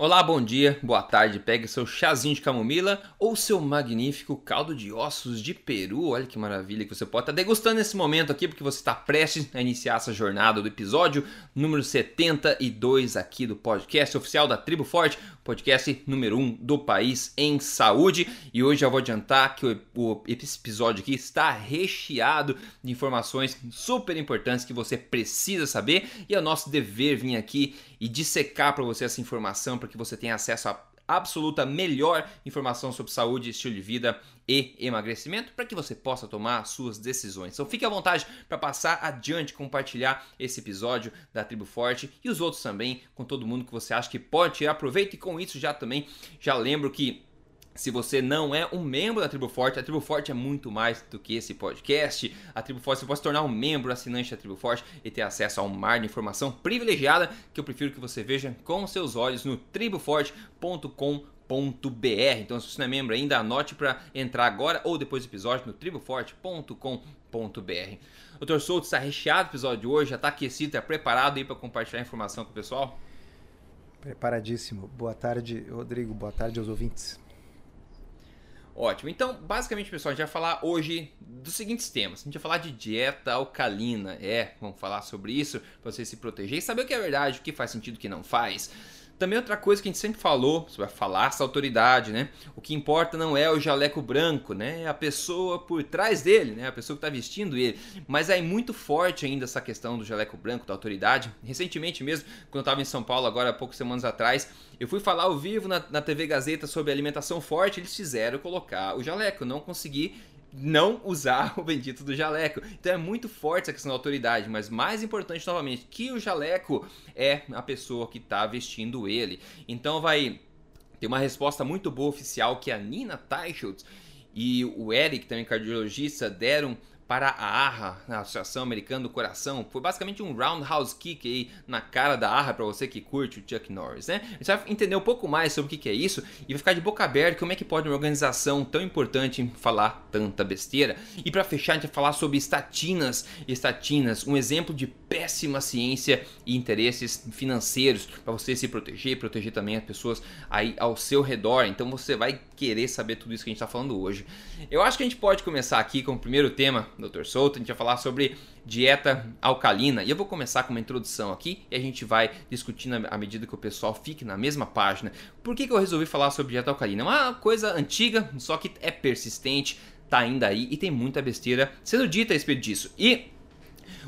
Olá, bom dia, boa tarde. Pegue seu chazinho de camomila ou seu magnífico caldo de ossos de peru. Olha que maravilha que você pode estar degustando nesse momento aqui, porque você está prestes a iniciar essa jornada do episódio número 72 aqui do podcast oficial da Tribo Forte, podcast número 1 um do país em saúde. E hoje já vou adiantar que o, o, esse episódio aqui está recheado de informações super importantes que você precisa saber e é o nosso dever vir aqui e dissecar para você essa informação que você tenha acesso a absoluta melhor informação sobre saúde, estilo de vida e emagrecimento para que você possa tomar suas decisões. Então fique à vontade para passar adiante, compartilhar esse episódio da Tribo Forte e os outros também com todo mundo que você acha que pode tirar proveito e com isso já também já lembro que se você não é um membro da Tribo Forte, a Tribo Forte é muito mais do que esse podcast. A Tribo Forte, você pode se tornar um membro assinante da Tribo Forte e ter acesso a um mar de informação privilegiada que eu prefiro que você veja com seus olhos no triboforte.com.br. Então, se você não é membro ainda, anote para entrar agora ou depois do episódio no triboforte.com.br. Doutor Souto está recheado o episódio de hoje, já está aquecido, está preparado aí para compartilhar informação com o pessoal? Preparadíssimo. Boa tarde, Rodrigo. Boa tarde aos ouvintes. Ótimo. Então, basicamente, pessoal, a gente vai falar hoje dos seguintes temas. A gente vai falar de dieta alcalina. É, vamos falar sobre isso para você se proteger e saber o que é verdade, o que faz sentido, o que não faz. Também outra coisa que a gente sempre falou, você vai falar essa autoridade, né? O que importa não é o jaleco branco, né? É a pessoa por trás dele, né? A pessoa que está vestindo ele. Mas é muito forte ainda essa questão do jaleco branco, da autoridade. Recentemente mesmo, quando eu estava em São Paulo, agora há poucas semanas atrás, eu fui falar ao vivo na, na TV Gazeta sobre alimentação forte, eles fizeram colocar o jaleco. Eu não consegui não usar o bendito do jaleco. Então é muito forte essa questão da autoridade, mas mais importante novamente, que o jaleco é a pessoa que está vestindo ele. Então vai ter uma resposta muito boa oficial que a Nina Teichholz e o Eric, também cardiologista, deram para a AHA, a Associação Americana do Coração. Foi basicamente um roundhouse kick aí na cara da AHA para você que curte o Chuck Norris, né? A gente vai entender um pouco mais sobre o que é isso e vai ficar de boca aberta como é que pode uma organização tão importante falar tanta besteira. E para fechar, a gente vai falar sobre estatinas, estatinas, um exemplo de péssima ciência e interesses financeiros para você se proteger, proteger também as pessoas aí ao seu redor. Então você vai querer saber tudo isso que a gente está falando hoje. Eu acho que a gente pode começar aqui com o primeiro tema Dr. Souto, a gente vai falar sobre dieta alcalina. E eu vou começar com uma introdução aqui e a gente vai discutindo à medida que o pessoal fique na mesma página. Por que, que eu resolvi falar sobre dieta alcalina? É uma coisa antiga, só que é persistente, tá ainda aí e tem muita besteira sendo dita a respeito disso. E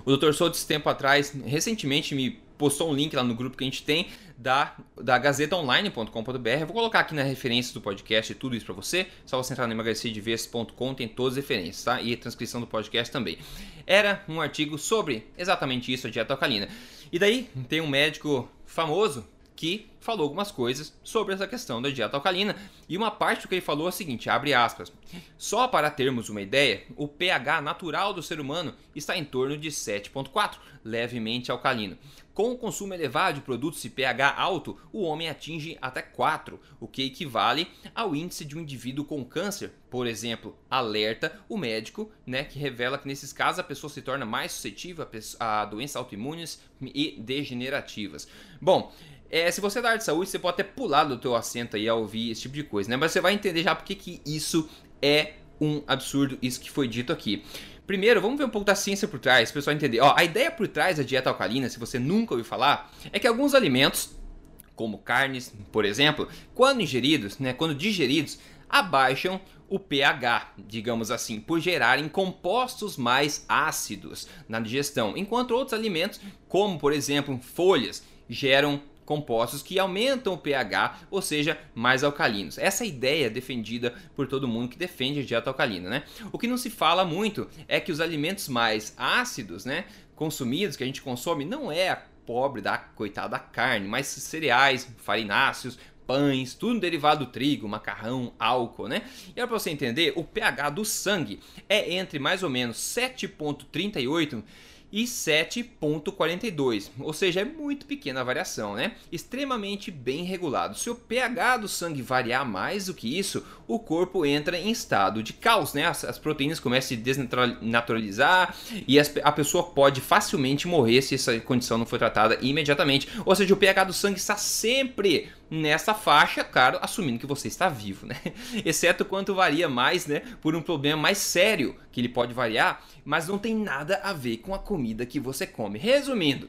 o Dr. Souto, esse tempo atrás, recentemente me postou um link lá no grupo que a gente tem da, da gazetaonline.com.br. Vou colocar aqui na referência do podcast tudo isso para você. Só você entrar no emagrecerdeves.com, tem todas as referências, tá? E transcrição do podcast também. Era um artigo sobre exatamente isso, a dieta alcalina. E daí tem um médico famoso que falou algumas coisas sobre essa questão da dieta alcalina. E uma parte do que ele falou é a seguinte, abre aspas, só para termos uma ideia, o pH natural do ser humano está em torno de 7.4, levemente alcalino. Com o consumo elevado de produtos de pH alto, o homem atinge até 4, o que equivale ao índice de um indivíduo com câncer. Por exemplo, alerta o médico, né, que revela que nesses casos a pessoa se torna mais suscetível a, doenças autoimunes e degenerativas. Bom, é, se você é da área de saúde, você pode até pular do teu assento aí ouvir esse tipo de coisa, né? Mas você vai entender já porque que isso é um absurdo, isso que foi dito aqui. Primeiro, vamos ver um pouco da ciência por trás, para o pessoal entender. Ó, a ideia por trás da dieta alcalina, se você nunca ouviu falar, é que alguns alimentos, como carnes, por exemplo, quando ingeridos, né, quando digeridos, abaixam o pH, digamos assim, por gerarem compostos mais ácidos na digestão, enquanto outros alimentos, como por exemplo folhas, geram compostos que aumentam o pH, ou seja, mais alcalinos. Essa é ideia defendida por todo mundo que defende a dieta alcalina, né? O que não se fala muito é que os alimentos mais ácidos, né, consumidos, que a gente consome, não é a pobre da coitada carne, mas cereais, farináceos, pães, tudo derivado do trigo, macarrão, álcool, né? E para você entender, o pH do sangue é entre mais ou menos 7.38 e 7.42, ou seja, é muito pequena a variação, né? Extremamente bem regulado. Se o pH do sangue variar mais do que isso, o corpo entra em estado de caos, né? As, as proteínas começam a se desnaturalizar e as, a pessoa pode facilmente morrer se essa condição não for tratada imediatamente. Ou seja, o pH do sangue está sempre nessa faixa, claro, assumindo que você está vivo, né? Exceto quanto varia mais, né, por um problema mais sério que ele pode variar, mas não tem nada a ver com a comida que você come. Resumindo,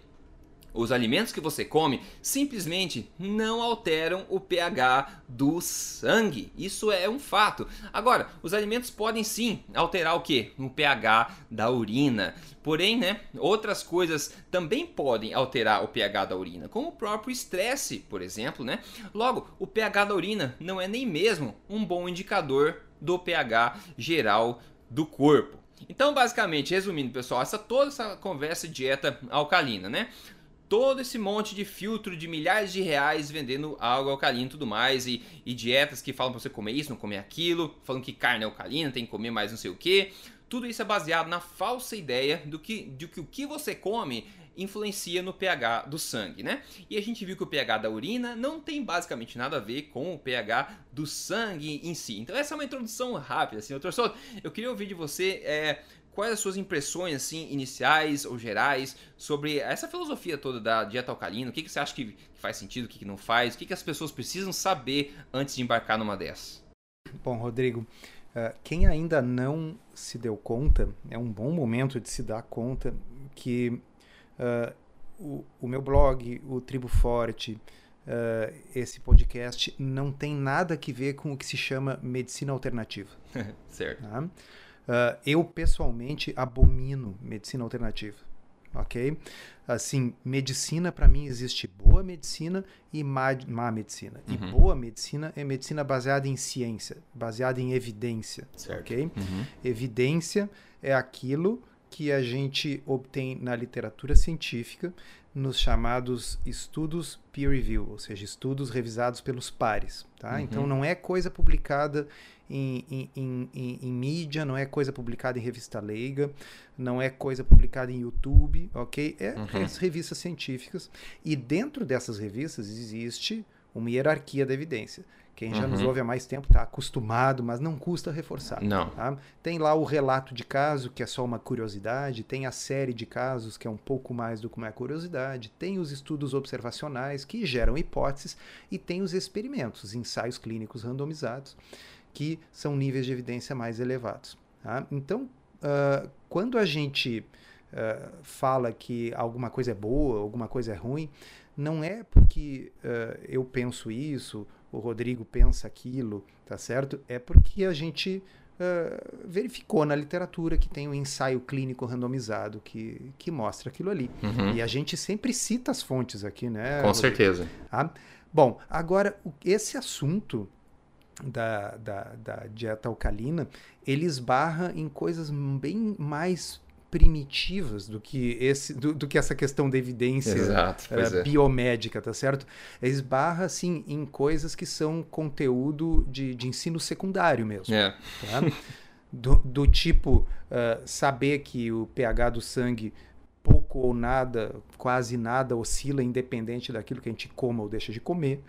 os alimentos que você come simplesmente não alteram o pH do sangue. Isso é um fato. Agora, os alimentos podem sim alterar o que? O pH da urina. Porém, né, outras coisas também podem alterar o pH da urina, como o próprio estresse, por exemplo, né? Logo, o pH da urina não é nem mesmo um bom indicador do pH geral do corpo. Então, basicamente, resumindo, pessoal, essa toda essa conversa de dieta alcalina, né? Todo esse monte de filtro de milhares de reais vendendo algo alcalino e tudo mais, e, e dietas que falam pra você comer isso, não comer aquilo, falando que carne é alcalina, tem que comer mais não sei o que. Tudo isso é baseado na falsa ideia do que, de que o que você come influencia no pH do sangue, né? E a gente viu que o pH da urina não tem basicamente nada a ver com o pH do sangue em si. Então essa é uma introdução rápida, assim. Doutor eu queria ouvir de você é, quais as suas impressões assim iniciais ou gerais sobre essa filosofia toda da dieta alcalina? O que, que você acha que, faz sentido, o que, que não faz? O que, que as pessoas precisam saber antes de embarcar numa dessas? Bom, Rodrigo, uh, quem ainda não se deu conta, é um bom momento de se dar conta que uh, o, o, meu blog, o Tribo Forte, uh, esse podcast não tem nada a ver com o que se chama medicina alternativa. certo. Tá? Uh, eu pessoalmente abomino medicina alternativa, ok? Assim, medicina para mim existe boa medicina e má, má medicina. Uhum. E boa medicina é medicina baseada em ciência, baseada em evidência, certo. ok? Uhum. Evidência é aquilo que a gente obtém na literatura científica nos chamados estudos peer review, ou seja, estudos revisados pelos pares. Tá? Uhum. Então não é coisa publicada em, em, em, em, mídia, não é coisa publicada em revista leiga, não é coisa publicada em YouTube, ok? É uhum. as revistas científicas. E dentro dessas revistas existe uma hierarquia da evidência. Quem já uhum. nos ouve há mais tempo está acostumado, mas não custa reforçar. Não. Tá? Tem lá o relato de caso, que é só uma curiosidade, tem a série de casos, que é um pouco mais do que uma curiosidade, tem os estudos observacionais, que geram hipóteses, e tem os experimentos, ensaios clínicos randomizados, que são níveis de evidência mais elevados. Tá? Então, uh, quando a gente uh, fala que alguma coisa é boa, alguma coisa é ruim, não é porque uh, eu penso isso o Rodrigo pensa aquilo, tá certo? É porque a gente uh, verificou na literatura que tem um ensaio clínico randomizado que, que mostra aquilo ali. Uhum. E a gente sempre cita as fontes aqui, né? Com Rodrigo? certeza. Ah, bom, agora, esse assunto da, da, da dieta alcalina, ele esbarra em coisas bem mais primitivas do que esse do, do que essa questão da evidência Exato, uh, biomédica, tá certo? Esbarra assim em coisas que são conteúdo de, de ensino secundário mesmo. É. Tá? Do, do, tipo uh, saber que o pH do sangue pouco ou nada, quase nada oscila independente daquilo que a gente coma ou deixa de comer.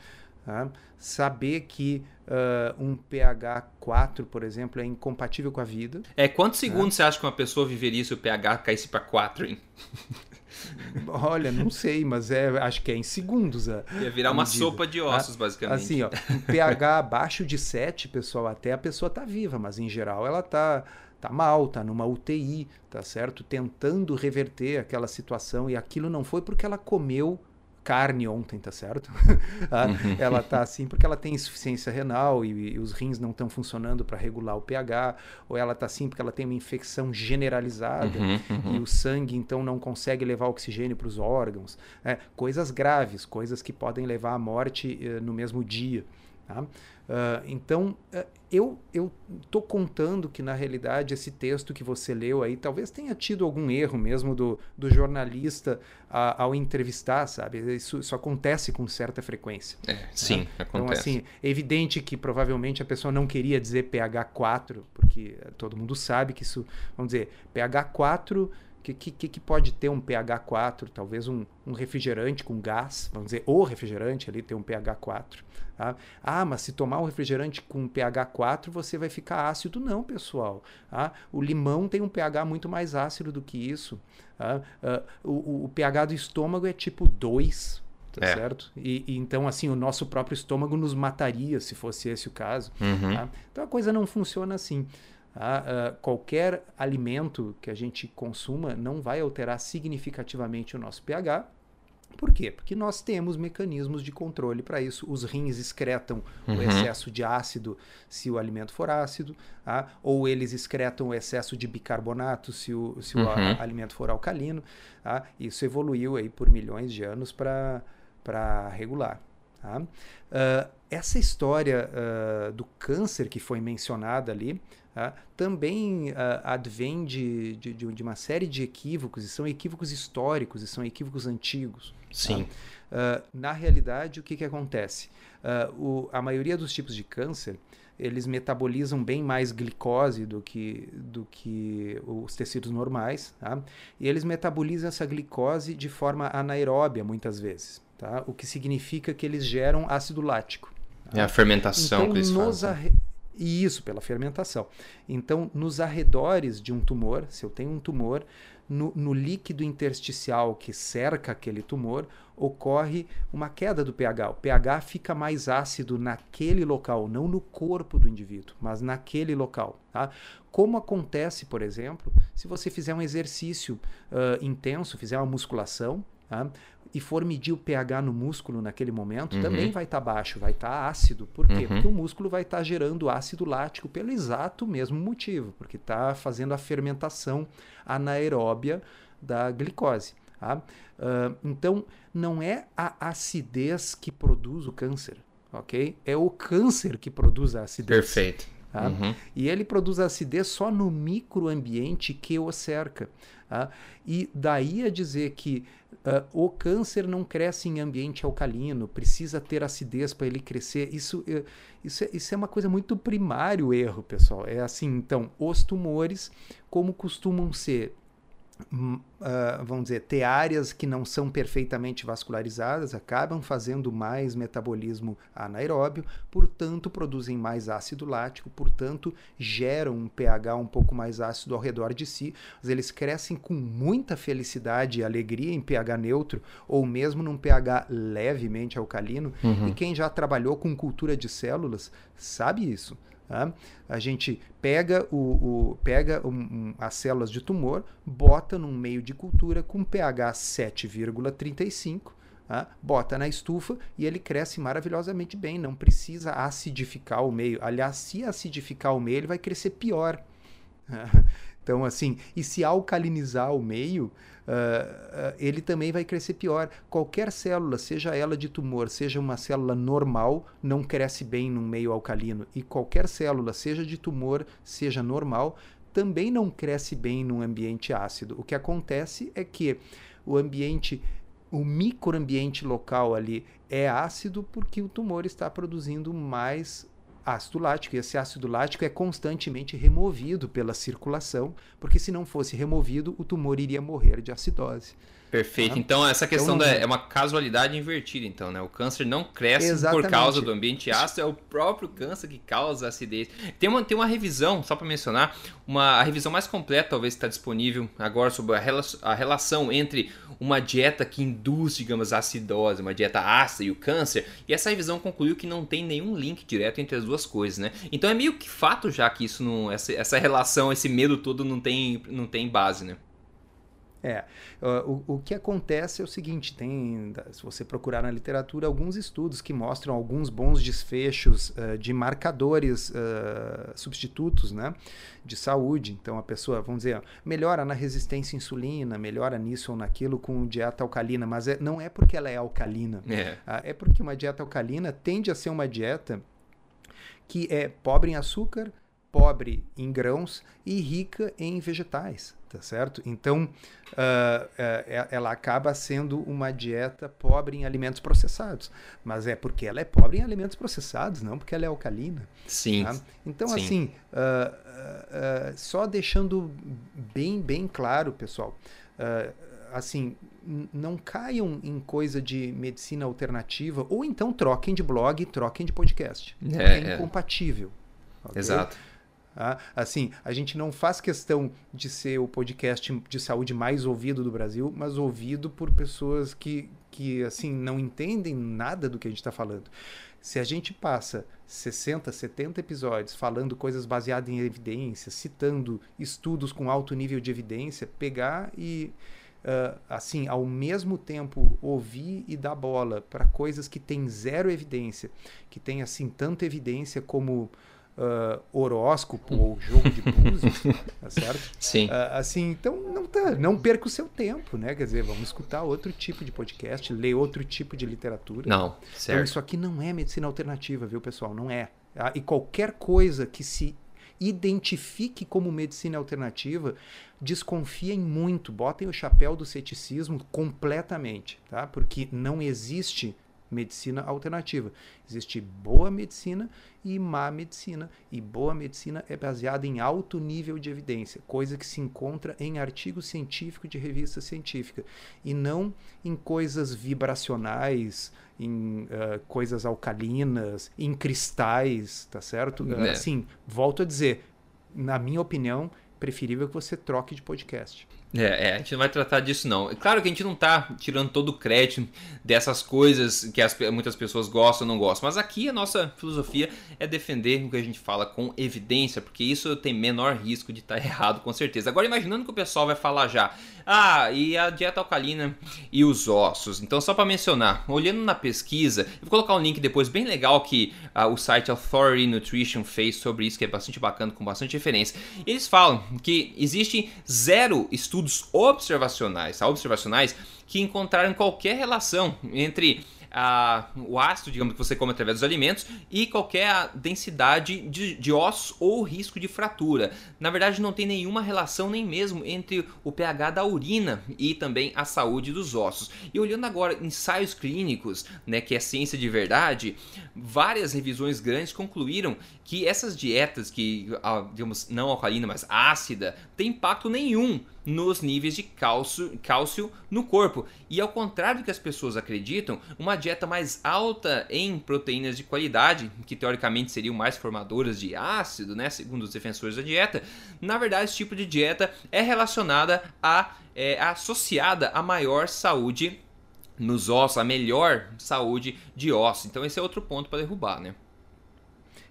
Tá? Saber que uh, um pH 4, por exemplo, é incompatível com a vida. É, quantos tá? segundos você acha que uma pessoa viveria se o pH caísse para 4, hein? Olha, não sei, mas é, acho que é em segundos. A, Ia virar uma medida. sopa de ossos, basicamente. Assim, ó, um pH abaixo de 7, pessoal, até a pessoa tá viva, mas em geral ela tá tá mal, tá numa UTI, tá certo? Tentando reverter aquela situação e aquilo não foi porque ela comeu carne ontem, tá certo? Ah, uhum. ela tá assim porque ela tem insuficiência renal e, e os rins não estão funcionando para regular o pH, ou ela tá assim porque ela tem uma infecção generalizada uhum, uhum. e o sangue então não consegue levar oxigênio para os órgãos. É, coisas graves, coisas que podem levar à morte uh, no mesmo dia. Tá? Uh, então, uh, eu estou contando que, na realidade, esse texto que você leu aí talvez tenha tido algum erro mesmo do, do jornalista uh, ao entrevistar, sabe? Isso, isso, acontece com certa frequência. É, né? sim, então, acontece. Então, assim, é evidente que provavelmente a pessoa não queria dizer pH 4, porque todo mundo sabe que isso, vamos dizer, pH 4 que, que, que pode ter um pH 4? Talvez um, um, refrigerante com gás, vamos dizer, o refrigerante ali tem um pH 4. Tá? Ah, mas se tomar um refrigerante com pH 4, você vai ficar ácido. Não, pessoal. Tá? O limão tem um pH muito mais ácido do que isso. Tá? Uh, o, o, pH do estômago é tipo 2. tá é. certo? E, e, então, assim, o nosso próprio estômago nos mataria se fosse esse o caso. Uhum. Tá? Então a coisa não funciona assim. Tá? Uh, qualquer alimento que a gente consuma não vai alterar significativamente o nosso pH. Por quê? Porque nós temos mecanismos de controle para isso. Os rins excretam uhum. o excesso de ácido se o alimento for ácido, tá? ou eles excretam o excesso de bicarbonato se o, se uhum. o alimento for alcalino. Tá? Isso evoluiu aí por milhões de anos para regular. Tá? Uh, essa história uh, do câncer que foi mencionada ali tá? também uh, advém de, de, de, uma série de equívocos, e são equívocos históricos, e são equívocos antigos. Tá? Sim. Tá? na realidade, o que, que acontece? O, a maioria dos tipos de câncer eles metabolizam bem mais glicose do que, do que os tecidos normais, tá? e eles metabolizam essa glicose de forma anaeróbia muitas vezes tá? o que significa que eles geram ácido lático. Tá? É a fermentação então, que eles fazem. Arre... Isso, pela fermentação. Então, nos arredores de um tumor, se eu tenho um tumor, no, no, líquido intersticial que cerca aquele tumor, ocorre uma queda do pH. O pH fica mais ácido naquele local, não no corpo do indivíduo, mas naquele local. Tá? Como acontece, por exemplo, se você fizer um exercício uh, intenso, fizer uma musculação, tá? E for medir o pH no músculo naquele momento, uhum. também vai estar tá baixo, vai estar tá ácido. Por quê? Uhum. Porque o músculo vai estar tá gerando ácido lático pelo exato mesmo motivo, porque está fazendo a fermentação anaeróbia da glicose. Tá? Uh, então, não é a acidez que produz o câncer, ok? É o câncer que produz a acidez. Perfeito. Tá? Uhum. E ele produz acidez só no microambiente que o cerca. Tá? E daí a dizer que Uh, o câncer não cresce em ambiente alcalino, precisa ter acidez para ele crescer. Isso, uh, isso, é, isso é uma coisa muito primário erro, pessoal. É assim, então, os tumores, como costumam ser uh, vamos dizer, ter áreas que não são perfeitamente vascularizadas, acabam fazendo mais metabolismo anaeróbio, portanto produzem mais ácido lático, portanto geram um pH um pouco mais ácido ao redor de si, mas eles crescem com muita felicidade e alegria em pH neutro ou mesmo num pH levemente alcalino. Uhum. E quem já trabalhou com cultura de células sabe isso. Tá? A gente pega, o, o pega um, um, as células de tumor, bota num meio de cultura com pH 7,35, tá? bota na estufa e ele cresce maravilhosamente bem, não precisa acidificar o meio. Aliás, se acidificar o meio, ele vai crescer pior. Então, assim, e se alcalinizar o meio, uh, ele também vai crescer pior. Qualquer célula, seja ela de tumor, seja uma célula normal, não cresce bem num meio alcalino. E qualquer célula, seja de tumor, seja normal, também não cresce bem num ambiente ácido. O que acontece é que o ambiente o microambiente local ali é ácido porque o tumor está produzindo mais ácido lático. E esse ácido lático é constantemente removido pela circulação, porque se não fosse removido, o tumor iria morrer de acidose. Perfeito. Tá? Então, essa questão então, da, é uma casualidade invertida, então, né? O câncer não cresce exatamente. por causa do ambiente ácido, é o próprio câncer que causa acidez. Tem uma, tem uma revisão, só para mencionar, uma, a revisão mais completa, talvez, está disponível agora sobre a, rela, a relação entre uma dieta que induz, digamos, a acidose, uma dieta ácida e o câncer, e essa revisão concluiu que não tem nenhum link direto entre as duas coisas, né? Então é meio que fato já que isso não, essa, essa relação, esse medo todo não tem, não tem base, né? É, o, o que acontece é o seguinte, tem, se você procurar na literatura, alguns estudos que mostram alguns bons desfechos uh, de marcadores uh, substitutos, né, de saúde. Então a pessoa, vamos dizer, melhora na resistência à insulina, melhora nisso ou naquilo com dieta alcalina, mas é, não é porque ela é alcalina, é. Uh, é porque uma dieta alcalina tende a ser uma dieta que é pobre em açúcar, pobre em grãos e rica em vegetais, tá certo? Então, uh, uh, ela acaba sendo uma dieta pobre em alimentos processados, mas é porque ela é pobre em alimentos processados, não porque ela é alcalina. Sim. Tá? Então, Sim. assim, uh, só deixando bem, bem claro, pessoal, assim, não caiam em coisa de medicina alternativa, ou então troquem de blog, troquem de podcast. É, é, é. incompatível. Okay? Exato. Tá? Assim, a gente não faz questão de ser o podcast de saúde mais ouvido do Brasil, mas ouvido por pessoas que que assim não entendem nada do que a gente está falando. Se a gente passa 60, 70 episódios falando coisas baseadas em evidências, citando estudos com alto nível de evidência, pegar e uh, assim, ao mesmo tempo ouvir e dar bola para coisas que têm zero evidência, que tem assim tanta evidência como uh, horóscopo ou jogo de búzios, tá certo? Sim. Uh, assim, então não tá, não perca o seu tempo, né? Quer dizer, vamos escutar outro tipo de podcast, ler outro tipo de literatura. Não, certo. Então isso aqui não é medicina alternativa, viu, pessoal? Não é. Tá? E qualquer coisa que se identifique como medicina alternativa, desconfiem muito, botem o chapéu do ceticismo completamente, tá? Porque não existe medicina alternativa. Existe boa medicina e má medicina. E boa medicina é baseada em alto nível de evidência, coisa que se encontra em artigo científico de revista científica, e não em coisas vibracionais, em uh, coisas alcalinas, em cristais, tá certo? Uh, Assim, volto a dizer, na minha opinião, preferível que você troque de podcast. É, é, a gente não vai tratar disso não. É claro que a gente não está tirando todo o crédito dessas coisas que as, muitas pessoas gostam ou não gostam, mas aqui a nossa filosofia é defender o que a gente fala com evidência, porque isso tem menor risco de estar tá errado com certeza. Agora imaginando que o pessoal vai falar já, ah, e a dieta alcalina e os ossos. Então só para mencionar, olhando na pesquisa, eu vou colocar um link depois bem legal que uh, o site Authority Nutrition fez sobre isso, que é bastante bacana, com bastante referência. Eles falam que existe zero estudos estudos observacionais, tá? observacionais que encontraram qualquer relação entre a, o ácido, digamos, que você come através dos alimentos e qualquer densidade de, de ossos ou risco de fratura. Na verdade, não tem nenhuma relação nem mesmo entre o pH da urina e também a saúde dos ossos. E olhando agora ensaios clínicos, né, que é ciência de verdade, várias revisões grandes concluíram que essas dietas que, digamos, não alcalina, mas ácida, tem impacto nenhum nos níveis de cálcio, cálcio no corpo. E ao contrário do que as pessoas acreditam, uma dieta mais alta em proteínas de qualidade, que teoricamente seriam mais formadoras de ácido, né, segundo os defensores da dieta, na verdade esse tipo de dieta é relacionada a é, associada a maior saúde nos ossos, a melhor saúde de ossos. Então esse é outro ponto para derrubar, né?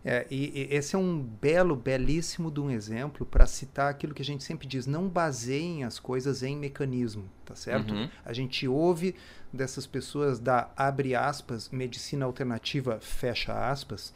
É, e, e, esse é um belo, belíssimo de um exemplo para citar aquilo que a gente sempre diz: não baseiem as coisas em mecanismo, tá certo? Uhum. A gente ouve dessas pessoas da abre aspas, medicina alternativa, fecha aspas,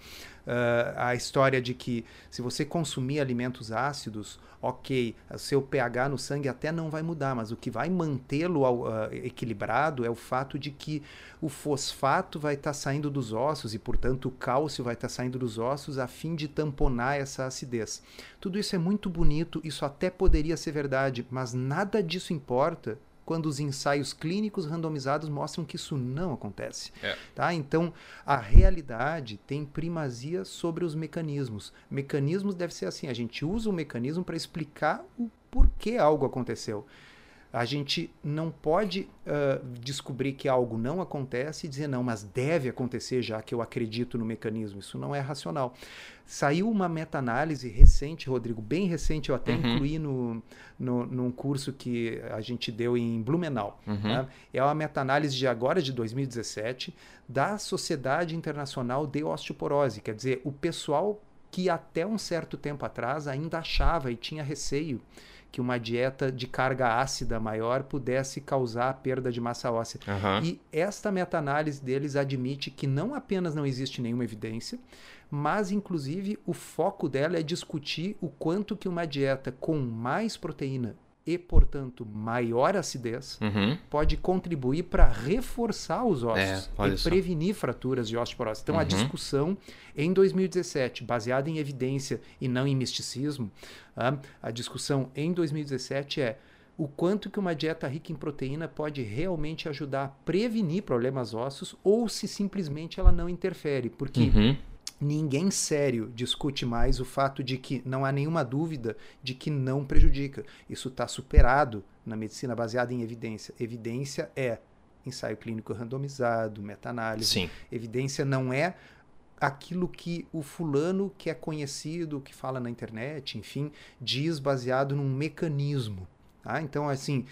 a história de que se você consumir alimentos ácidos, ok, seu pH no sangue até não vai mudar, mas o que vai mantê-lo uh, equilibrado é o fato de que o fosfato vai estar tá saindo dos ossos e, portanto, o cálcio vai estar tá saindo dos ossos a fim de tamponar essa acidez. Tudo isso é muito bonito, isso até poderia ser verdade, mas nada disso importa quando os ensaios clínicos randomizados mostram que isso não acontece. É. Tá? Então, a realidade tem primazia sobre os mecanismos. Mecanismos deve ser assim: a gente usa o mecanismo para explicar o porquê algo aconteceu. A gente não pode uh, descobrir que algo não acontece e dizer não, mas deve acontecer já que eu acredito no mecanismo. Isso não é racional. Saiu uma meta-análise recente, Rodrigo, bem recente, eu até uhum. incluí no, no, num curso que a gente deu em Blumenau. Uhum. Né? É uma meta-análise de agora, de 2017, da Sociedade Internacional de Osteoporose. Quer dizer, o pessoal que até um certo tempo atrás ainda achava e tinha receio que uma dieta de carga ácida maior pudesse causar perda de massa óssea. Uhum. E esta meta-análise deles admite que não apenas não existe nenhuma evidência, mas inclusive o foco dela é discutir o quanto que uma dieta com mais proteína e, portanto, maior acidez, uhum. pode contribuir para reforçar os ossos é, e prevenir fraturas de osteoporose. Então, uhum. a discussão em 2017, baseada em evidência e não em misticismo, uh, a discussão em 2017 é o quanto que uma dieta rica em proteína pode realmente ajudar a prevenir problemas ósseos ou se simplesmente ela não interfere. Porque... Uhum ninguém sério discute mais o fato de que não há nenhuma dúvida de que não prejudica. Isso está superado na medicina baseada em evidência. Evidência é ensaio clínico randomizado, meta-análise. Evidência não é aquilo que o fulano que é conhecido, que fala na internet, enfim, diz baseado num mecanismo. Tá? Então, assim,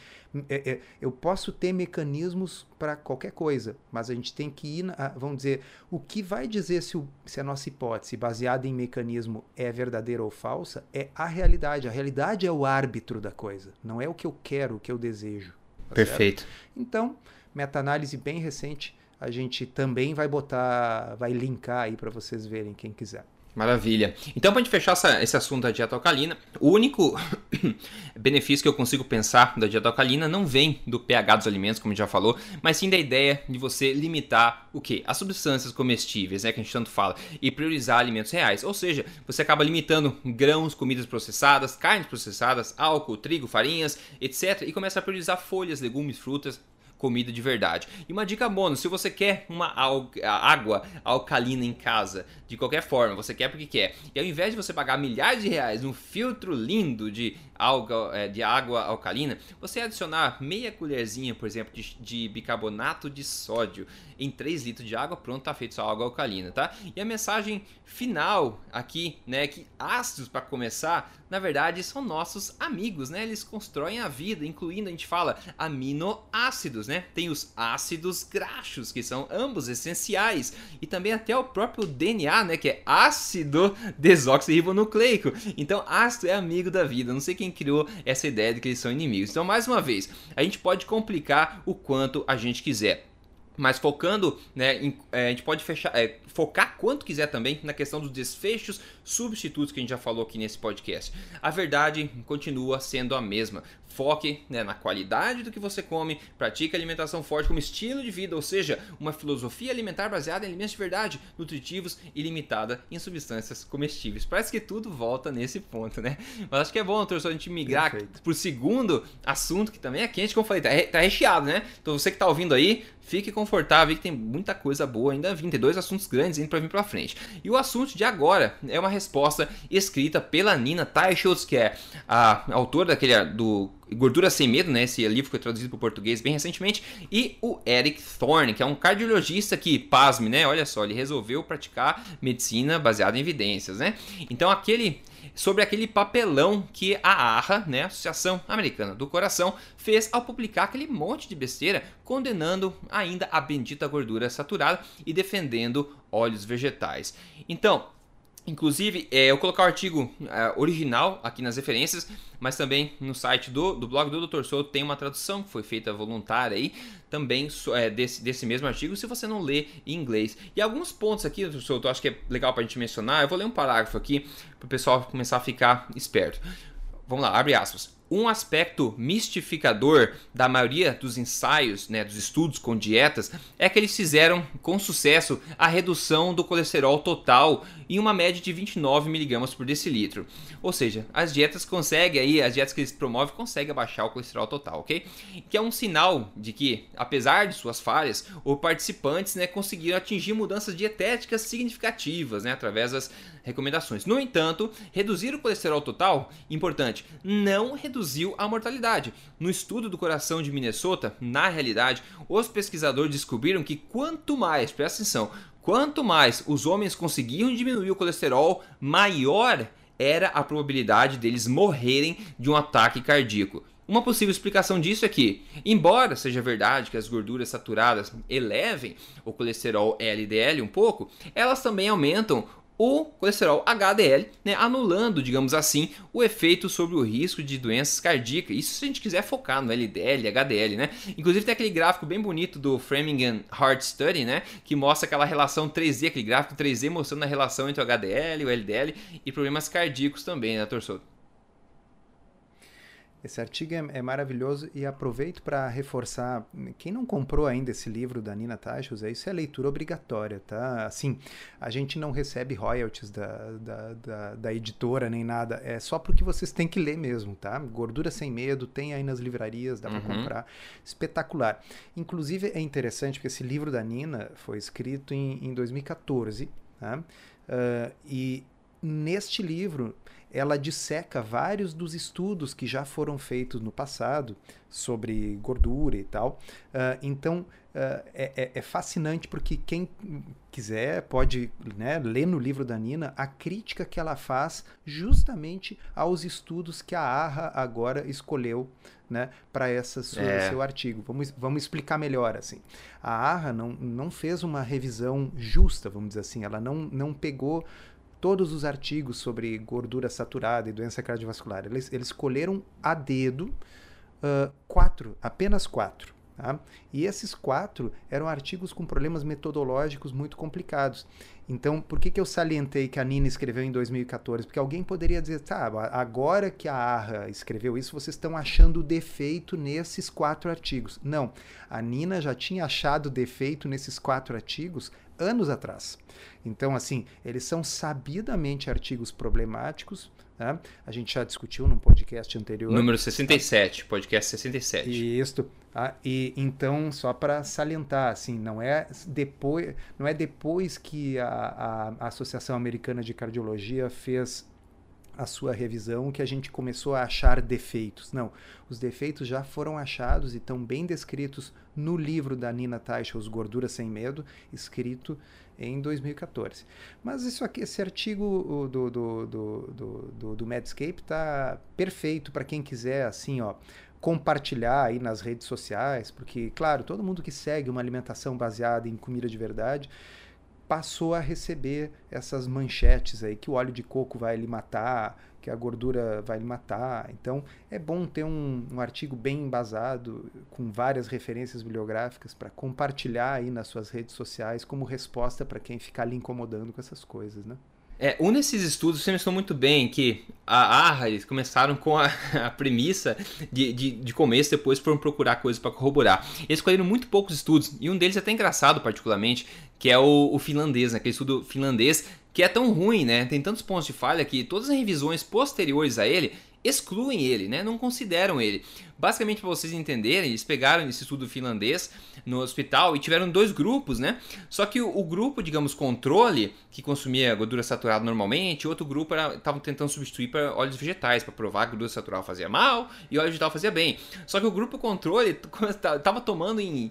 é, é, eu posso ter mecanismos para qualquer coisa, mas a gente tem que ir, na, vamos dizer, o que vai dizer se, o, se a nossa hipótese baseada em mecanismo é verdadeira ou falsa é a realidade. A realidade é o árbitro da coisa, não é o que eu quero, o que eu desejo. Tá Perfeito. Certo? Então, meta-análise bem recente, a gente também vai botar, vai linkar aí para vocês verem quem quiser. Maravilha. Então, para a gente fechar essa, esse assunto da dieta alcalina, o único benefício que eu consigo pensar da dieta alcalina não vem do pH dos alimentos, como a gente já falou, mas sim da ideia de você limitar o quê? As substâncias comestíveis, né, que a gente tanto fala, e priorizar alimentos reais. Ou seja, você acaba limitando grãos, comidas processadas, carnes processadas, álcool, trigo, farinhas, etc. E começa a priorizar folhas, legumes, frutas, comida de verdade. E uma dica bônus, se você quer uma água alcalina em casa, de qualquer forma, você quer porque quer, e ao invés de você pagar milhares de reais num filtro lindo de, alga, é, de água alcalina, você adicionar meia colherzinha, por exemplo, de, de bicarbonato de sódio em 3 litros de água, pronto, tá feito sua água alcalina, tá? E a mensagem final aqui, né, que ácidos para começar, na verdade, são nossos amigos, né? Eles constroem a vida, incluindo a gente fala aminoácidos, né? Tem os ácidos graxos, que são ambos essenciais, e também até o próprio DNA, né, que é ácido desoxirribonucleico. Então, ácido é amigo da vida. Não sei quem criou essa ideia de que eles são inimigos. Então, mais uma vez, a gente pode complicar o quanto a gente quiser. Mas focando, né, em, é, a gente pode fechar, é, focar quanto quiser também na questão dos desfechos substitutos que a gente já falou aqui nesse podcast. A verdade continua sendo a mesma. Foque né, na qualidade do que você come, pratique alimentação forte como estilo de vida, ou seja, uma filosofia alimentar baseada em alimentos de verdade, nutritivos e limitada em substâncias comestíveis. Parece que tudo volta nesse ponto, né? Mas acho que é bom, doutor, a gente migrar para o segundo assunto, que também é quente, como eu falei, tá, tá recheado, né? Então você que está ouvindo aí, fique confortável, que tem muita coisa boa ainda vindo. Tem dois assuntos grandes indo para vir para frente. E o assunto de agora é uma resposta escrita pela Nina Teichholz, que é a autora daquele do Gordura Sem Medo, né? Esse livro foi traduzido para o português bem recentemente. E o Eric Thorne, que é um cardiologista que, pasme, né? Olha só, ele resolveu praticar medicina baseada em evidências, né? Então, aquele sobre aquele papelão que a AHA, né, Associação Americana do Coração, fez ao publicar aquele monte de besteira condenando ainda a bendita gordura saturada e defendendo óleos vegetais. Então, Inclusive, é, eu colocar o artigo é, original aqui nas referências, mas também no site do, do blog do Dr. Souto tem uma tradução que foi feita voluntária aí, também é, desse, desse mesmo artigo, se você não lê em inglês. E alguns pontos aqui, Dr. Souto, acho que é legal para a gente mencionar. Eu vou ler um parágrafo aqui para o pessoal começar a ficar esperto. Vamos lá, abre aspas um aspecto mistificador da maioria dos ensaios, né, dos estudos com dietas, é que eles fizeram com sucesso a redução do colesterol total em uma média de 29 mg por decilitro. Ou seja, as dietas conseguem aí, as dietas que eles promovem conseguem abaixar o colesterol total, ok? Que é um sinal de que, apesar de suas falhas, os participantes né, conseguiram atingir mudanças dietéticas significativas né, através das recomendações. No entanto, reduzir o colesterol total, importante, não reduziu a mortalidade. No estudo do coração de Minnesota, na realidade, os pesquisadores descobriram que quanto mais, presta atenção, quanto mais os homens conseguiam diminuir o colesterol, maior era a probabilidade deles morrerem de um ataque cardíaco. Uma possível explicação disso é que, embora seja verdade que as gorduras saturadas elevem o colesterol LDL um pouco, elas também aumentam o colesterol HDL, né, anulando, digamos assim, o efeito sobre o risco de doenças cardíacas. Isso se a gente quiser focar no LDL, HDL, né? Inclusive tem aquele gráfico bem bonito do Framingham Heart Study, né, que mostra aquela relação 3D, aquele gráfico 3D mostrando a relação entre o HDL, o LDL e problemas cardíacos também, né, torcedor? Esse artigo é, é maravilhoso e aproveito para reforçar, quem não comprou ainda esse livro da Nina Tachos, é isso é leitura obrigatória, tá? Assim, a gente não recebe royalties da, da, da, da editora nem nada, é só porque vocês têm que ler mesmo, tá? Gordura Sem Medo, tem aí nas livrarias, dá uhum. para comprar, espetacular. Inclusive é interessante porque esse livro da Nina foi escrito em, em 2014, tá? Uh, e neste livro ela disseca vários dos estudos que já foram feitos no passado sobre gordura e tal. Uh, então, uh, é, é, fascinante porque quem quiser pode né, ler no livro da Nina a crítica que ela faz justamente aos estudos que a ARRA agora escolheu né, para esse é. seu artigo. Vamos, vamos explicar melhor assim. A ARRA não, não fez uma revisão justa, vamos dizer assim. Ela não, não pegou todos os artigos sobre gordura saturada e doença cardiovascular. Eles, eles escolheram a dedo uh, quatro, apenas quatro. Tá? E esses quatro eram artigos com problemas metodológicos muito complicados. Então, por que, que eu salientei que a Nina escreveu em 2014? Porque alguém poderia dizer, tá, agora que a Arra escreveu isso, vocês estão achando defeito nesses quatro artigos. Não, a Nina já tinha achado defeito nesses quatro artigos anos atrás. Então, assim, eles são sabidamente artigos problemáticos, Tá? A gente já discutiu num podcast anterior. Número 67, podcast 67. Isso. Tá? E então, só para salientar, assim, não é depois, não é depois que a, a, a Associação Americana de Cardiologia fez a sua revisão que a gente começou a achar defeitos. Não, os defeitos já foram achados e estão bem descritos no livro da Nina Teichel, Os Gorduras Sem Medo, escrito em 2014. Mas isso aqui, esse artigo do, do, do, do, do Medscape está perfeito para quem quiser, assim, ó, compartilhar aí nas redes sociais, porque, claro, todo mundo que segue uma alimentação baseada em comida de verdade passou a receber essas manchetes aí que o óleo de coco vai lhe matar, que a gordura vai lhe matar. Então é bom ter um, um artigo bem embasado, com várias referências bibliográficas para compartilhar aí nas suas redes sociais como resposta para quem ficar lhe incomodando com essas coisas, né? É, um desses estudos você mencionou muito bem que a ARRA eles começaram com a, a premissa de, de, de, começo, depois foram procurar coisas para corroborar. Eles escolheram muito poucos estudos, e um deles é até engraçado, particularmente, que é o, o finlandês, né? aquele estudo finlandês, que é tão ruim, né? Tem tantos pontos de falha que todas as revisões posteriores a ele excluem ele, né? Não consideram ele. Basicamente, para vocês entenderem, eles pegaram esse estudo finlandês no hospital e tiveram dois grupos, né? Só que o, grupo, digamos, controle, que consumia gordura saturada normalmente, outro grupo estavam tentando substituir para óleos vegetais, para provar que gordura saturada fazia mal e óleo vegetal fazia bem. Só que o grupo controle estava tomando em.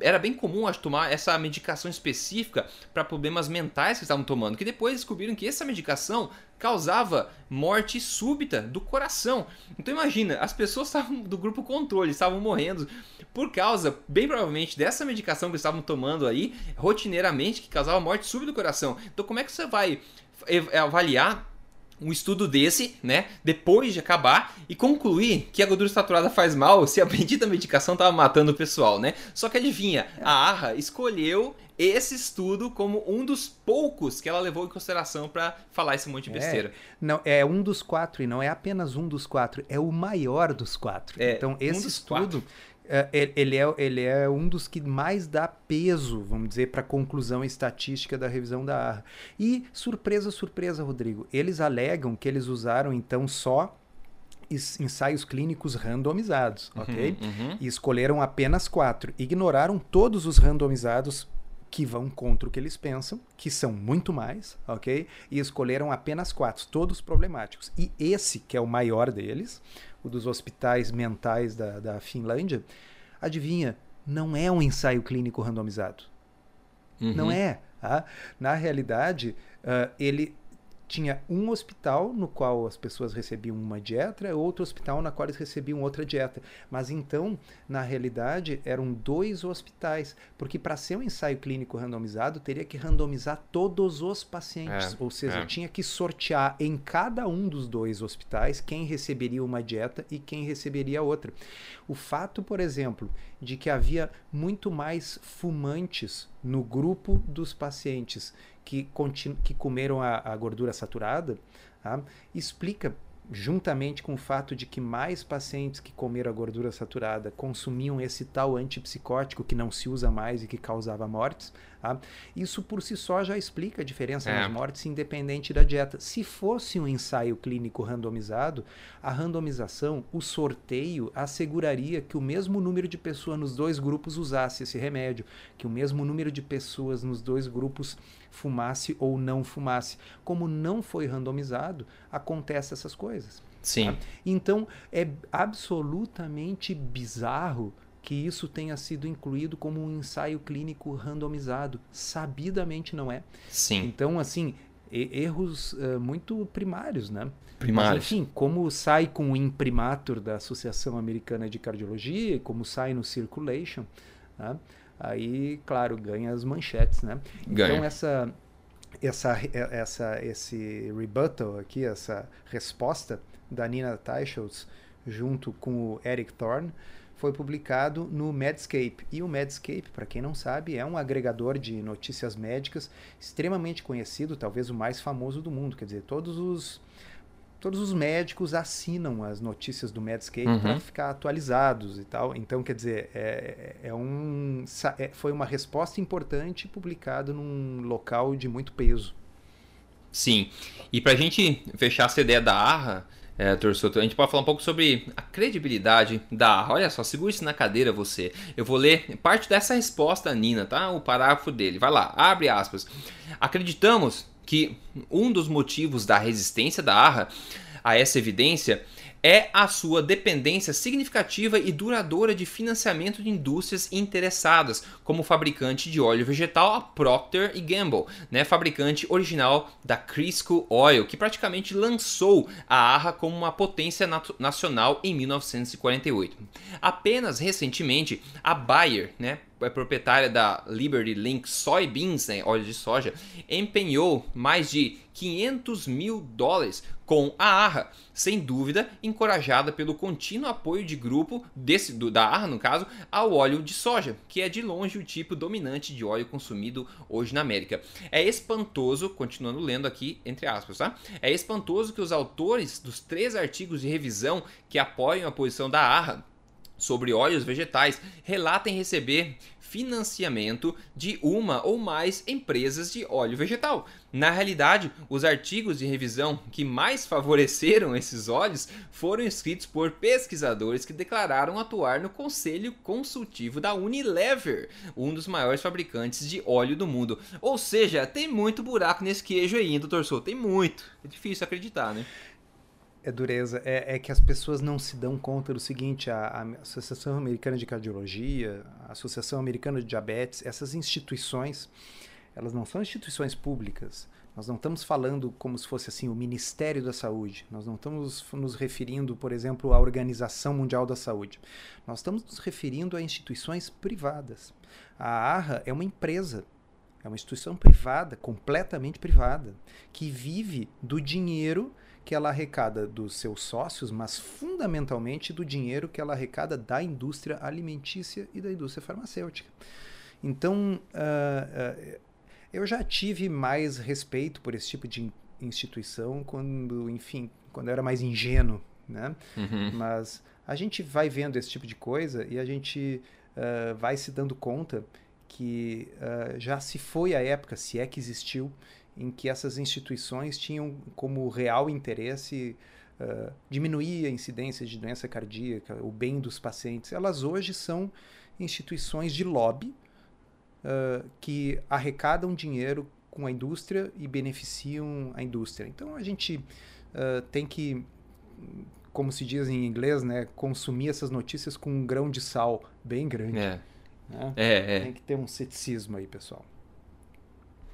era bem comum acho, tomar essa medicação específica para problemas mentais que estavam tomando, que depois descobriram que essa medicação causava morte súbita do coração. Então imagina, as pessoas estavam do grupo controle estavam morrendo por causa, bem provavelmente, dessa medicação que estavam tomando aí rotineiramente que causava morte súbita do coração. Então como é que você vai avaliar um estudo desse, né, depois de acabar e concluir que a gordura saturada faz mal se a bendita medicação estava matando o pessoal, né? Só que adivinha, a ARRA escolheu esse estudo como um dos poucos que ela levou em consideração para falar esse monte de é, besteira. É, não, é um dos quatro e não é apenas um dos quatro, é o maior dos quatro. É, então esse um estudo quatro. É, ele é, ele é um dos que mais dá peso, vamos dizer, para a conclusão estatística da revisão da ARRA. E, surpresa, surpresa, Rodrigo, eles alegam que eles usaram então só ensaios clínicos randomizados, uhum, ok? Uhum. E escolheram apenas quatro. Ignoraram todos os randomizados que vão contra o que eles pensam, que são muito mais, ok? E escolheram apenas quatro, todos problemáticos. E esse, que é o maior deles, o dos hospitais mentais da, da Finlândia, adivinha, não é um ensaio clínico randomizado. Uhum. Não é. Tá? Na realidade, uh, ele tinha um hospital no qual as pessoas recebiam uma dieta, outro hospital na qual eles recebiam outra dieta. Mas então, na realidade, eram dois hospitais, porque para ser um ensaio clínico randomizado, teria que randomizar todos os pacientes, é, ou seja, é. tinha que sortear em cada um dos dois hospitais quem receberia uma dieta e quem receberia outra. O fato, por exemplo, de que havia muito mais fumantes no grupo dos pacientes que, que comeram a, a gordura saturada, tá? explica juntamente com o fato de que mais pacientes que comeram a gordura saturada consumiam esse tal antipsicótico que não se usa mais e que causava mortes, tá? isso por si só já explica a diferença é. nas mortes independente da dieta. Se fosse um ensaio clínico randomizado, a randomização, o sorteio asseguraria que o mesmo número de pessoas nos dois grupos usasse esse remédio, que o mesmo número de pessoas nos dois grupos fumasse ou não fumasse. Como não foi randomizado, acontece essas coisas. Sim. Tá? Então é absolutamente bizarro que isso tenha sido incluído como um ensaio clínico randomizado. Sabidamente não é. Sim. Então, assim, erros uh, muito primários, né? Primários. Mas, enfim, como sai com o imprimatur da Associação Americana de Cardiologia, como sai no Circulation, né? aí, claro, ganha as manchetes, né? Ganha. Então, essa, essa, essa, esse rebuttal aqui, essa resposta da Nina Teicholz, junto com o Eric Thorne, foi publicado no Medscape. E o Medscape, para quem não sabe, é um agregador de notícias médicas extremamente conhecido, talvez o mais famoso do mundo. Quer dizer, todos os todos os médicos assinam as notícias do Medscape uhum. para ficar atualizados e tal. Então, quer dizer, é, é um, é, foi uma resposta importante publicada num local de muito peso. Sim. E para a gente fechar essa ideia da ARRA, é, a gente pode falar um pouco sobre a credibilidade da. Olha só, segure-se na cadeira você. Eu vou ler parte dessa resposta, Nina, tá? O parágrafo dele. Vai lá, abre aspas. Acreditamos que um dos motivos da resistência da ARRA a essa evidência é a sua dependência significativa e duradoura de financiamento de indústrias interessadas, como fabricante de óleo vegetal a Procter Gamble, né, fabricante original da Crisco Oil, que praticamente lançou a ARRA como uma potência nacional em 1948. Apenas recentemente, a Bayer, né, é proprietária da Liberty Link Soybeans, né, óleo de soja, empenhou mais de 500 mil dólares com a ARRA, sem dúvida encorajada pelo contínuo apoio de grupo desse do, da ARRA, no caso, ao óleo de soja, que é de longe o tipo dominante de óleo consumido hoje na América. É espantoso, continuando lendo aqui entre aspas, tá? É espantoso que os autores dos três artigos de revisão que apoiam a posição da ARRA sobre óleos vegetais relatem receber financiamento de uma ou mais empresas de óleo vegetal. Na realidade, os artigos de revisão que mais favoreceram esses óleos foram escritos por pesquisadores que declararam atuar no conselho consultivo da Unilever, um dos maiores fabricantes de óleo do mundo. Ou seja, tem muito buraco nesse queijo aí, doutor Souto? Tem muito. É difícil acreditar, né? É dureza, é, é, que as pessoas não se dão conta do seguinte: a, a, Associação Americana de Cardiologia, a Associação Americana de Diabetes, essas instituições, elas não são instituições públicas. Nós não estamos falando como se fosse assim o Ministério da Saúde. Nós não estamos nos referindo, por exemplo, à Organização Mundial da Saúde. Nós estamos nos referindo a instituições privadas. A ARRA é uma empresa é uma instituição privada, completamente privada, que vive do dinheiro que ela arrecada dos seus sócios, mas fundamentalmente do dinheiro que ela arrecada da indústria alimentícia e da indústria farmacêutica. Então, uh, uh, eu já tive mais respeito por esse tipo de instituição quando, enfim, quando eu era mais ingênuo, né? Uhum. Mas a gente vai vendo esse tipo de coisa e a gente uh, vai se dando conta que já se foi a época, se é que existiu, em que essas instituições tinham como real interesse uh, diminuir a incidência de doença cardíaca, o bem dos pacientes. Elas hoje são instituições de lobby uh, que arrecadam dinheiro com a indústria e beneficiam a indústria. Então a gente uh, tem que, como se diz em inglês, né, consumir essas notícias com um grão de sal bem grande. É. Né? É, é. Tem que ter um ceticismo aí, pessoal.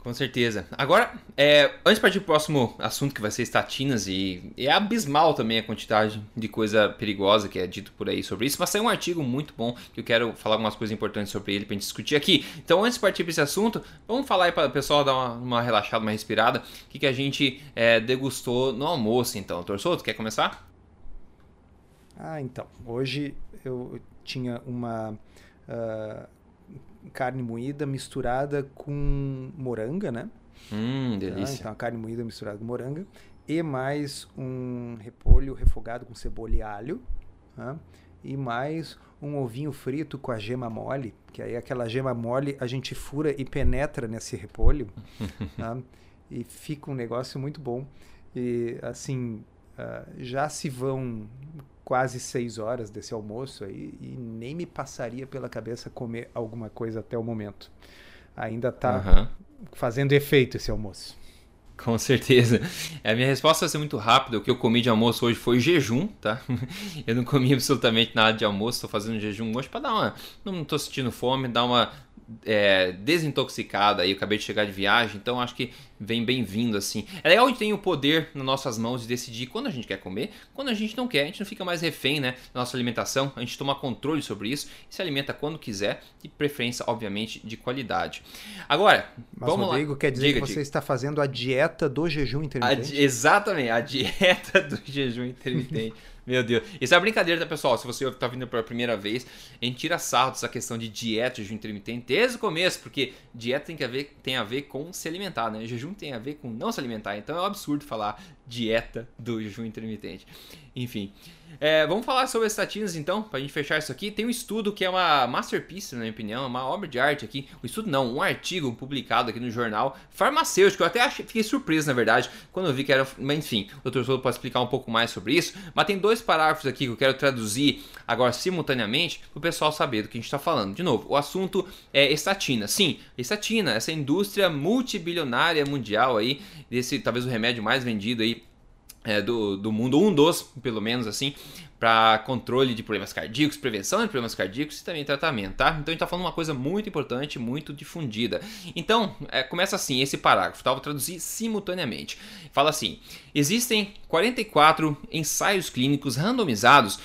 Com certeza. Agora, é, antes de partir para o próximo assunto, que vai ser estatinas, e é abismal também a quantidade de coisa perigosa que é dito por aí sobre isso, mas saiu um artigo muito bom que eu quero falar algumas coisas importantes sobre ele para gente discutir aqui. Então, antes de partir para esse assunto, vamos falar aí para o pessoal dar uma, uma, relaxada, uma respirada, o que, que a gente é, degustou no almoço, então. Torçoto, quer começar? Ah, então. Hoje eu tinha uma. Uh carne moída misturada com moranga, né? Hum, delícia. então, a carne moída misturada com moranga. E mais um repolho refogado com cebola e alho. Né? E mais um ovinho frito com a gema mole. Que aí aquela gema mole a gente fura e penetra nesse repolho. né? E fica um negócio muito bom. E assim, uh, já se vão quase seis horas desse almoço aí e nem me passaria pela cabeça comer alguma coisa até o momento. Ainda está uhum. fazendo efeito esse almoço. Com certeza. A minha resposta vai ser muito rápida. O que eu comi de almoço hoje foi jejum, tá? Eu não comi absolutamente nada de almoço, estou fazendo jejum hoje para dar uma. Não estou sentindo fome, dar uma é, desintoxicada aí. Eu acabei de chegar de viagem, então acho que vem bem-vindo assim. É legal a gente tem o poder nas nossas mãos de decidir quando a gente quer comer, quando a gente não quer. A gente não fica mais refém né, da nossa alimentação, a gente toma controle sobre isso e se alimenta quando quiser, de preferência, obviamente, de qualidade. Agora, Mas vamos Rodrigo lá. quer dizer diga, que você diga. está fazendo a dieta do jejum intermitente? A, exatamente, a dieta do jejum intermitente. Meu Deus. Isso é brincadeira, tá, pessoal? Se você tá vindo pela primeira vez, a gente tira sarro dessa questão de dieta, jejum intermitente desde o começo, porque dieta tem, que a ver, tem a ver com se alimentar, né? Jejum tem a ver com não se alimentar. Então é um absurdo falar dieta do jejum intermitente. Enfim. É, vamos falar sobre as estatinas então, pra gente fechar isso aqui. Tem um estudo que é uma masterpiece, na minha opinião, uma obra de arte aqui. Um estudo não, um artigo publicado aqui no jornal farmacêutico. Eu até achei, fiquei surpreso, na verdade, quando eu vi que era. Mas enfim, o doutor Souto pode explicar um pouco mais sobre isso. Mas tem dois parágrafos aqui que eu quero traduzir agora simultaneamente para o pessoal saber do que a gente está falando. De novo, o assunto é estatina. Sim, estatina, essa indústria multibilionária mundial aí, desse talvez o remédio mais vendido aí é, do, do mundo, um dos, pelo menos assim, para controle de problemas cardíacos, prevenção de problemas cardíacos e também tratamento, tá? Então a gente está falando uma coisa muito importante, muito difundida. Então, é, começa assim esse parágrafo, tá? Vou traduzir simultaneamente. Fala assim: existem 44 ensaios clínicos randomizados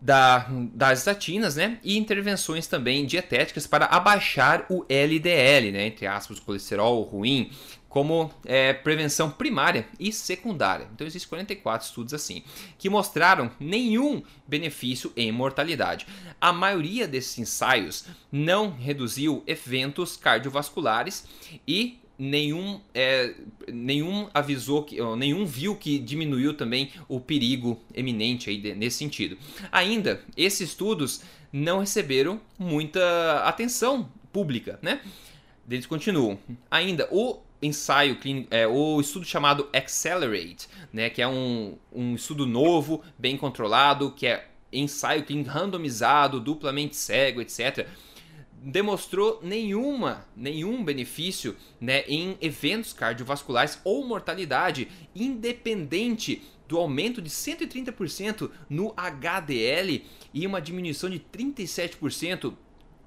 da, das estatinas, né? E intervenções também dietéticas para abaixar o LDL, né? Entre aspas, colesterol ruim, como é, prevenção primária e secundária. Então existem 44 estudos assim, que mostraram nenhum benefício em mortalidade. A maioria desses ensaios não reduziu eventos cardiovasculares e nenhum, é, nenhum avisou que, nenhum viu que diminuiu também o perigo eminente aí de, nesse sentido. Ainda, esses estudos não receberam muita atenção pública, né? Eles continuam. Ainda, o ensaio clínico, é, o estudo chamado Accelerate, né, que é um, um estudo novo, bem controlado, que é ensaio clínico randomizado, duplamente cego, etc., demonstrou nenhuma, nenhum benefício né, em eventos cardiovasculares ou mortalidade, independente do aumento de 130% no HDL e uma diminuição de 37%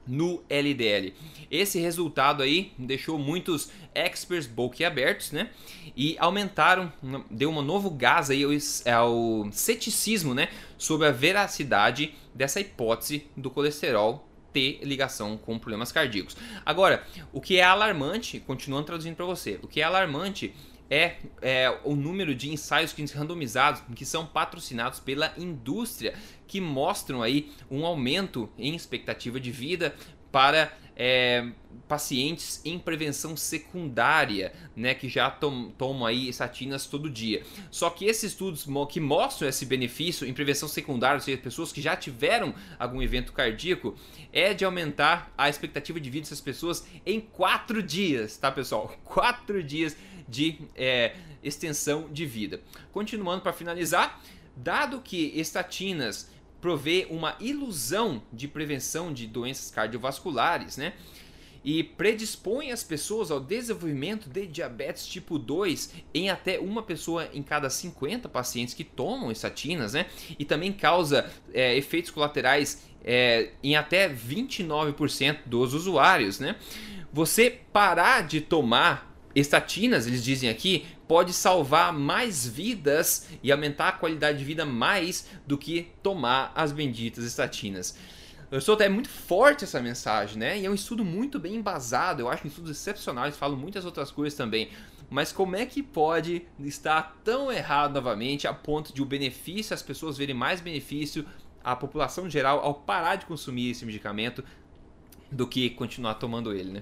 no LDL. Esse resultado aí deixou muitos experts boquiabertos, né? E aumentaram, deu um novo gás aí ao, ceticismo, né? Sobre a veracidade dessa hipótese do colesterol ter ligação com problemas cardíacos. Agora, o que é alarmante, continuando traduzindo para você, o que é alarmante é, é, o número de ensaios randomizados que são patrocinados pela indústria, que mostram aí um aumento em expectativa de vida para é, pacientes em prevenção secundária, né, que já tom, tomam aí estatinas todo dia. Só que esses estudos que mostram esse benefício em prevenção secundária, ou seja, pessoas que já tiveram algum evento cardíaco, é de aumentar a expectativa de vida dessas pessoas em quatro dias, tá, pessoal? Quatro dias de é, extensão de vida. Continuando para finalizar, dado que estatinas provê uma ilusão de prevenção de doenças cardiovasculares, né? E predispõe as pessoas ao desenvolvimento de diabetes tipo 2 em até uma pessoa em cada 50 pacientes que tomam estatinas, né? E também causa é, efeitos colaterais é, em até 29% dos usuários, né? Você parar de tomar estatinas, eles dizem aqui, pode salvar mais vidas e aumentar a qualidade de vida mais do que tomar as benditas estatinas. Eu sou até muito forte essa mensagem, né? E é um estudo muito bem embasado. Eu acho um estudo excepcional. Eles falam muitas outras coisas também. Mas como é que pode estar tão errado novamente a ponto de o benefício, as pessoas verem mais benefício, a população geral, ao parar de consumir esse medicamento, do que continuar tomando ele, né?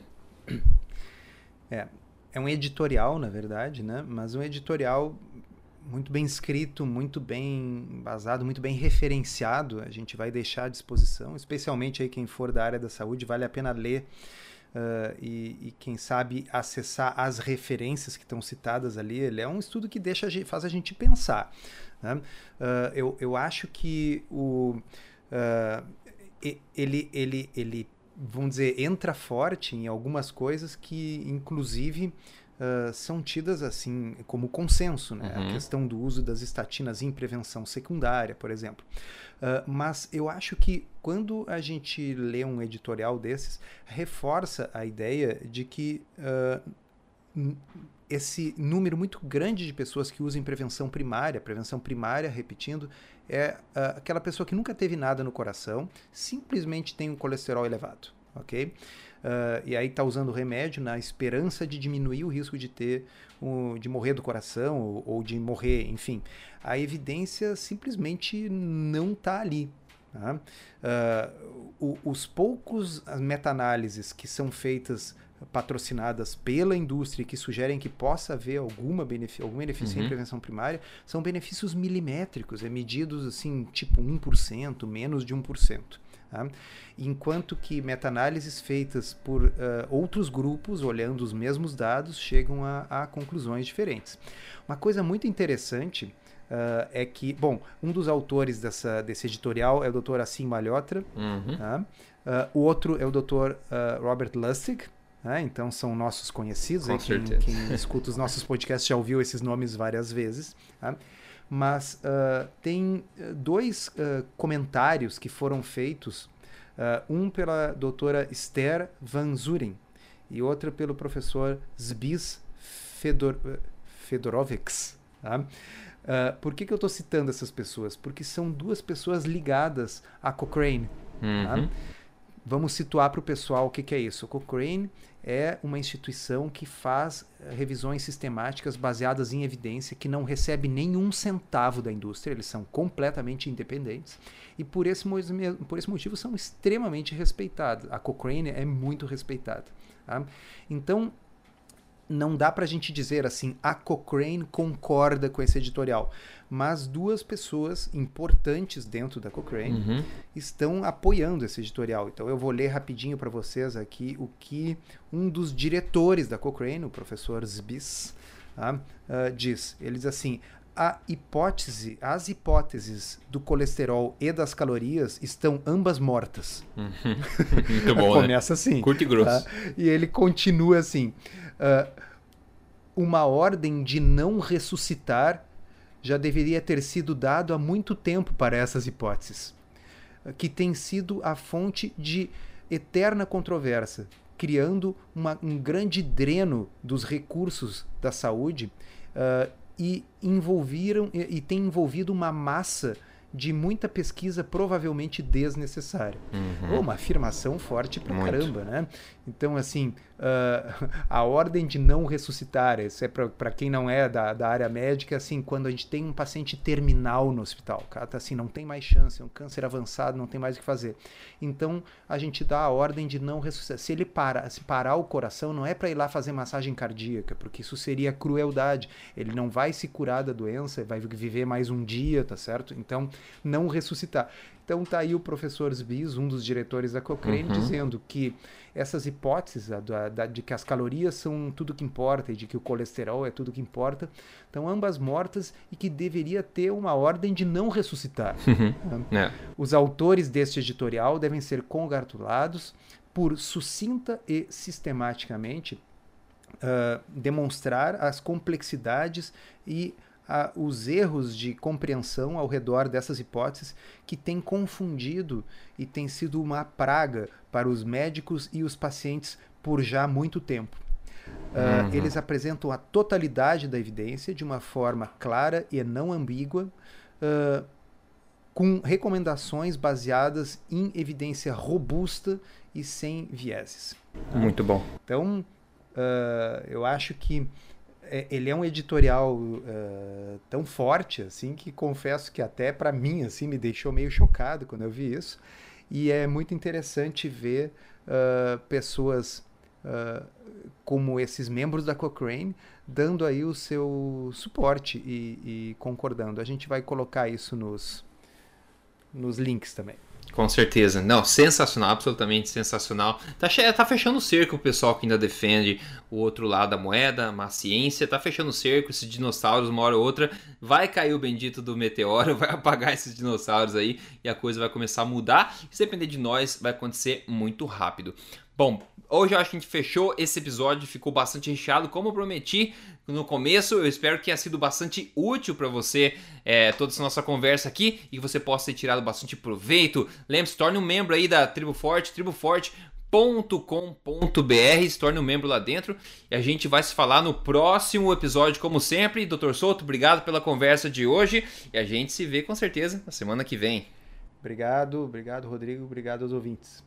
É, é um editorial, na verdade, né? Mas um editorial muito bem escrito, muito bem embasado, muito bem referenciado. A gente vai deixar à disposição, especialmente aí quem for da área da saúde, vale a pena ler uh, e, e, quem sabe acessar as referências que estão citadas ali. Ele é um estudo que deixa faz a gente pensar. Né? Uh, eu, eu acho que o uh, ele, ele, ele vamos dizer, entra forte em algumas coisas que, inclusive, uh, são tidas assim como consenso, né? Uhum. A questão do uso das estatinas em prevenção secundária, por exemplo. Uh, mas eu acho que quando a gente lê um editorial desses, reforça a ideia de que uh, esse número muito grande de pessoas que usam prevenção primária, prevenção primária, repetindo, é uh, aquela pessoa que nunca teve nada no coração, simplesmente tem um colesterol elevado, ok? Uh, e aí está usando remédio na esperança de diminuir o risco de ter um, de morrer do coração ou, ou, de morrer, enfim. A evidência simplesmente não está ali. Tá? Uh, os poucos meta-análises que são feitas patrocinadas pela indústria que sugerem que possa haver alguma benefício, algum benefício uhum. em prevenção primária são benefícios milimétricos, é medidos assim, tipo 1%, menos de 1%. Tá? Enquanto que meta-análises feitas por uh, outros grupos, olhando os mesmos dados, chegam a, a conclusões diferentes. Uma coisa muito interessante uh, é que, bom, um dos autores dessa, desse editorial é o Dr. Assim Malhotra, uhum. tá? uh, o outro é o Dr. Robert Lustig, né? então são nossos conhecidos. Quem, quem, escuta os nossos podcasts já ouviu esses nomes várias vezes. Tá? mas uh, tem dois uh, comentários que foram feitos, uh, um pela doutora Esther Van Zuren e outro pelo professor Zbis Fedor, Fedorovics. Tá? por que, que eu estou citando essas pessoas? Porque são duas pessoas ligadas a Cochrane. Tá? Uhum. Tá? Vamos situar para o pessoal o que, que é isso. O Cochrane é uma instituição que faz eh, revisões sistemáticas baseadas em evidência, que não recebe nenhum centavo da indústria, eles são completamente independentes e por esse, por esse motivo são extremamente respeitados. A Cochrane é muito respeitada. Tá? Então, não dá para a gente dizer assim, a Cochrane concorda com esse editorial, mas duas pessoas importantes dentro da Cochrane uhum. estão apoiando esse editorial. Então eu vou ler rapidinho para vocês aqui o que um dos diretores da Cochrane, o professor Zbis, uh, uh, diz. Ele diz assim: a hipótese, as hipóteses do colesterol e das calorias estão ambas mortas. Uhum. Muito bom. Né? Começa né? assim. Curto e grosso. Tá? E ele continua assim: uh, uma ordem de não ressuscitar já deveria ter sido dado há muito tempo para essas hipóteses, que tem sido a fonte de eterna controvérsia, criando uma, um grande dreno dos recursos da saúde uh, e envolviram e, e tem envolvido uma massa de muita pesquisa provavelmente desnecessária. Uhum. Oh, uma afirmação forte pra Muito. caramba, né? Então, assim, uh, a ordem de não ressuscitar, isso é para quem não é da, da área médica, assim, quando a gente tem um paciente terminal no hospital, cara tá assim, não tem mais chance, é um câncer avançado, não tem mais o que fazer. Então, a gente dá a ordem de não ressuscitar. Se ele para, se parar o coração, não é para ir lá fazer massagem cardíaca, porque isso seria crueldade. Ele não vai se curar da doença, vai viver mais um dia, tá certo? Então, não ressuscitar. Então tá aí o professor Sbies, um dos diretores da Cochrane, uhum. dizendo que essas hipóteses da, da, de que as calorias são tudo que importa e de que o colesterol é tudo que importa, estão ambas mortas e que deveria ter uma ordem de não ressuscitar. Uhum. Né? É. Os autores deste editorial devem ser congratulados por sucinta e sistematicamente uh, demonstrar as complexidades e os erros de compreensão ao redor dessas hipóteses que têm confundido e tem sido uma praga para os médicos e os pacientes por já muito tempo. Uh, uhum. Eles apresentam a totalidade da evidência de uma forma clara e não ambígua, uh, com recomendações baseadas em evidência robusta e sem vieses. Muito bom. Então, uh, eu acho que é, ele é um editorial uh, tão forte assim que confesso que até para mim assim me deixou meio chocado quando eu vi isso e é muito interessante ver uh, pessoas uh, como esses membros da Cochrane dando aí o seu suporte e, e concordando. A gente vai colocar isso nos, nos links também. Com certeza. Não, sensacional, absolutamente sensacional. Tá, tá fechando o cerco o pessoal que ainda defende o outro lado da moeda, a ciência. Tá fechando o cerco, esses dinossauros, uma hora ou outra. Vai cair o bendito do meteoro, vai apagar esses dinossauros aí e a coisa vai começar a mudar. Se depender de nós, vai acontecer muito rápido. Bom, Hoje eu acho que a gente fechou esse episódio, ficou bastante recheado, como prometi no começo. Eu espero que tenha sido bastante útil para você é, toda essa nossa conversa aqui e que você possa ter tirado bastante proveito. Lembre-se, torne um membro aí da Tribo Forte, Tribo Forte com.br se torne um membro lá dentro e a gente vai se falar no próximo episódio, como sempre. Doutor Souto, obrigado pela conversa de hoje e a gente se vê com certeza na semana que vem. Obrigado, obrigado, Rodrigo, obrigado aos ouvintes.